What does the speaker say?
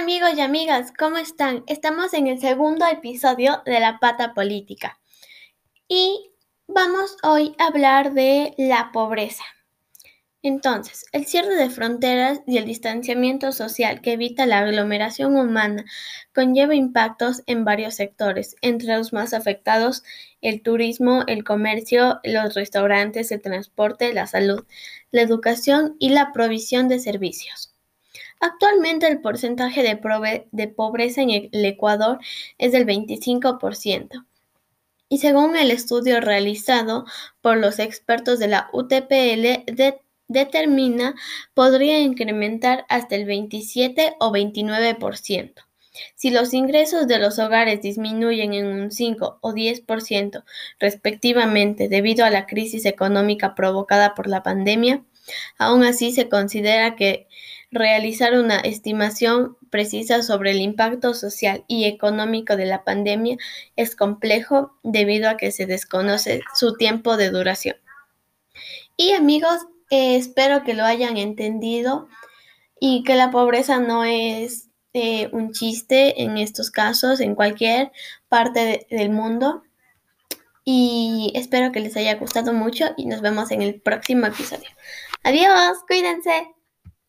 amigos y amigas, ¿cómo están? Estamos en el segundo episodio de La Pata Política y vamos hoy a hablar de la pobreza. Entonces, el cierre de fronteras y el distanciamiento social que evita la aglomeración humana conlleva impactos en varios sectores, entre los más afectados el turismo, el comercio, los restaurantes, el transporte, la salud, la educación y la provisión de servicios. Actualmente el porcentaje de, pobreza en el Ecuador es del 25%. Y según el estudio realizado por los expertos de la UTPL, determina podría incrementar hasta el 27 o 29%. Si los ingresos de los hogares disminuyen en un 5 o 10% respectivamente debido a la crisis económica provocada por la pandemia, aún así se considera que realizar una estimación precisa sobre el impacto social y económico de la pandemia es complejo debido a que se desconoce su tiempo de duración. Y amigos, eh, espero que lo hayan entendido y que la pobreza no es eh, un chiste en estos casos, en cualquier parte del mundo. Y espero que les haya gustado mucho y nos vemos en el próximo episodio. Adiós, cuídense.